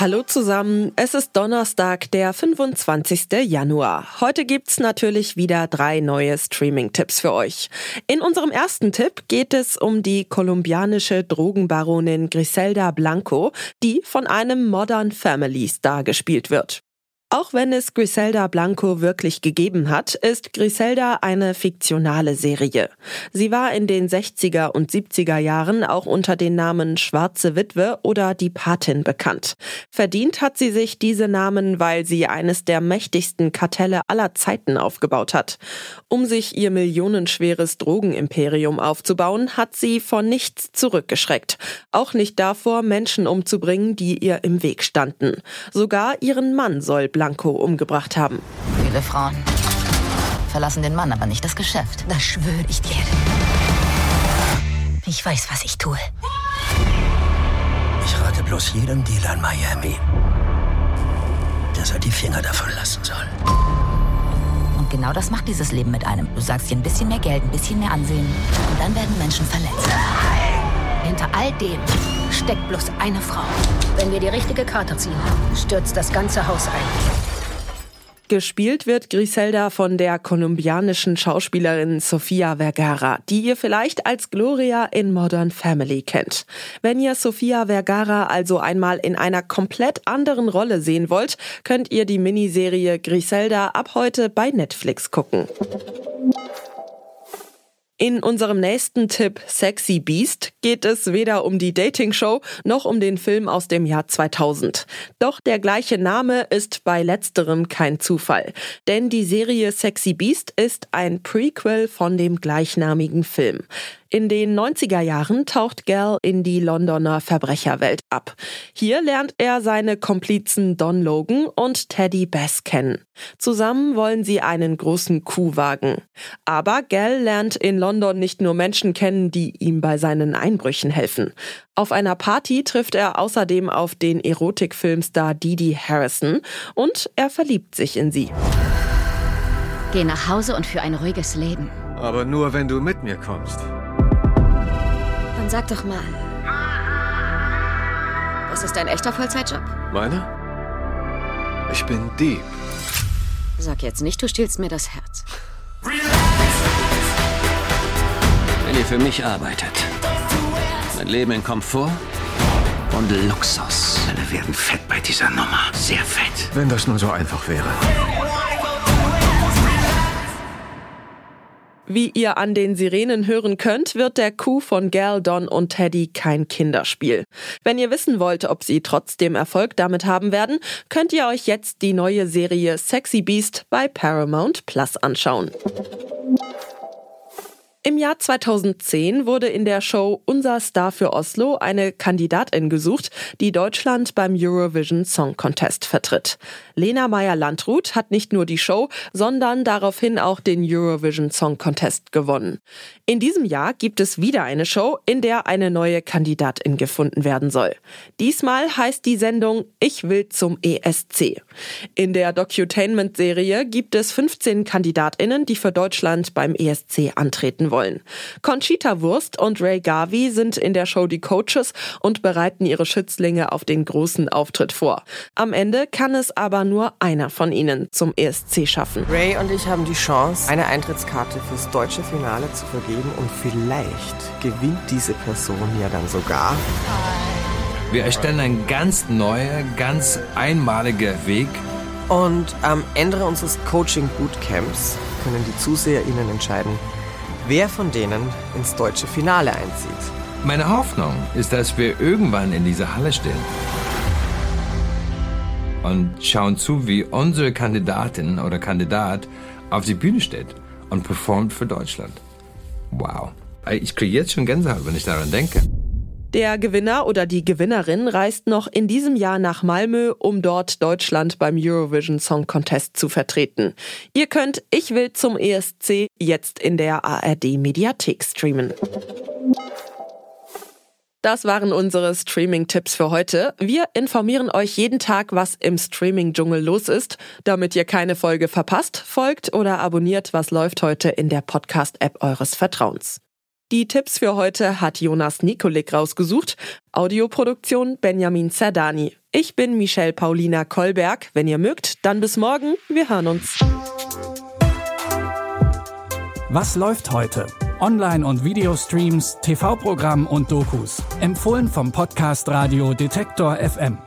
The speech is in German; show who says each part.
Speaker 1: Hallo zusammen, es ist Donnerstag, der 25. Januar. Heute gibt's natürlich wieder drei neue Streaming-Tipps für euch. In unserem ersten Tipp geht es um die kolumbianische Drogenbaronin Griselda Blanco, die von einem Modern Family Star gespielt wird. Auch wenn es Griselda Blanco wirklich gegeben hat, ist Griselda eine fiktionale Serie. Sie war in den 60er und 70er Jahren auch unter den Namen Schwarze Witwe oder Die Patin bekannt. Verdient hat sie sich diese Namen, weil sie eines der mächtigsten Kartelle aller Zeiten aufgebaut hat. Um sich ihr millionenschweres Drogenimperium aufzubauen, hat sie vor nichts zurückgeschreckt. Auch nicht davor, Menschen umzubringen, die ihr im Weg standen. Sogar ihren Mann soll Blanco umgebracht haben.
Speaker 2: Viele Frauen verlassen den Mann, aber nicht das Geschäft.
Speaker 3: Das schwöre ich dir. Ich weiß, was ich tue.
Speaker 4: Ich rate bloß jedem Dealer in Miami, dass er die Finger davon lassen soll.
Speaker 2: Und genau das macht dieses Leben mit einem. Du sagst dir ein bisschen mehr Geld, ein bisschen mehr Ansehen und dann werden Menschen verletzt.
Speaker 3: Hinter all dem steckt bloß eine Frau. Wenn wir die richtige Karte ziehen, stürzt das ganze Haus ein.
Speaker 1: Gespielt wird Griselda von der kolumbianischen Schauspielerin Sofia Vergara, die ihr vielleicht als Gloria in Modern Family kennt. Wenn ihr Sofia Vergara also einmal in einer komplett anderen Rolle sehen wollt, könnt ihr die Miniserie Griselda ab heute bei Netflix gucken. In unserem nächsten Tipp Sexy Beast geht es weder um die Dating-Show noch um den Film aus dem Jahr 2000. Doch der gleiche Name ist bei letzterem kein Zufall. Denn die Serie Sexy Beast ist ein Prequel von dem gleichnamigen Film. In den 90er Jahren taucht Gal in die Londoner Verbrecherwelt ab. Hier lernt er seine Komplizen Don Logan und Teddy Bass kennen. Zusammen wollen sie einen großen Coup wagen. Aber Gal lernt in London nicht nur Menschen kennen, die ihm bei seinen Einbrüchen helfen. Auf einer Party trifft er außerdem auf den Erotikfilmstar Didi Harrison und er verliebt sich in sie.
Speaker 3: Geh nach Hause und für ein ruhiges Leben.
Speaker 5: Aber nur, wenn du mit mir kommst.
Speaker 3: Dann sag doch mal. Das ist dein echter Vollzeitjob?
Speaker 5: Meiner? Ich bin Dieb.
Speaker 3: Sag jetzt nicht, du stiehlst mir das Herz.
Speaker 4: Ihr für mich arbeitet, mein Leben in Komfort und Luxus. Alle werden fett bei dieser Nummer. Sehr fett.
Speaker 5: Wenn das nur so einfach wäre.
Speaker 1: Wie ihr an den Sirenen hören könnt, wird der Coup von Gal, Don und Teddy kein Kinderspiel. Wenn ihr wissen wollt, ob sie trotzdem Erfolg damit haben werden, könnt ihr euch jetzt die neue Serie Sexy Beast bei Paramount Plus anschauen. Im Jahr 2010 wurde in der Show Unser Star für Oslo eine Kandidatin gesucht, die Deutschland beim Eurovision Song Contest vertritt. Lena Meyer-Landrut hat nicht nur die Show, sondern daraufhin auch den Eurovision Song Contest gewonnen. In diesem Jahr gibt es wieder eine Show, in der eine neue Kandidatin gefunden werden soll. Diesmal heißt die Sendung Ich will zum ESC. In der Docutainment-Serie gibt es 15 Kandidatinnen, die für Deutschland beim ESC antreten wollen. Conchita Wurst und Ray Garvey sind in der Show die Coaches und bereiten ihre Schützlinge auf den großen Auftritt vor. Am Ende kann es aber nur einer von ihnen zum ESC schaffen.
Speaker 6: Ray und ich haben die Chance, eine Eintrittskarte fürs deutsche Finale zu vergeben und vielleicht gewinnt diese Person ja dann sogar.
Speaker 7: Wir erstellen ein ganz neuer, ganz einmaliger Weg.
Speaker 6: Und am Ende unseres Coaching Bootcamps können die ZuseherInnen entscheiden, wer von denen ins deutsche Finale einzieht.
Speaker 7: Meine Hoffnung ist, dass wir irgendwann in dieser Halle stehen und schauen zu, wie unsere Kandidatin oder Kandidat auf die Bühne steht und performt für Deutschland. Wow. Ich kriege jetzt schon Gänsehaut, wenn ich daran denke.
Speaker 1: Der Gewinner oder die Gewinnerin reist noch in diesem Jahr nach Malmö, um dort Deutschland beim Eurovision Song Contest zu vertreten. Ihr könnt Ich will zum ESC jetzt in der ARD Mediathek streamen. Das waren unsere Streaming-Tipps für heute. Wir informieren euch jeden Tag, was im Streaming-Dschungel los ist. Damit ihr keine Folge verpasst, folgt oder abonniert, was läuft heute in der Podcast-App eures Vertrauens. Die Tipps für heute hat Jonas Nikolik rausgesucht. Audioproduktion Benjamin Zerdani. Ich bin Michelle Paulina Kolberg. Wenn ihr mögt, dann bis morgen. Wir hören uns.
Speaker 8: Was läuft heute? Online- und Videostreams, TV-Programm und Dokus. Empfohlen vom Podcast Radio Detektor FM.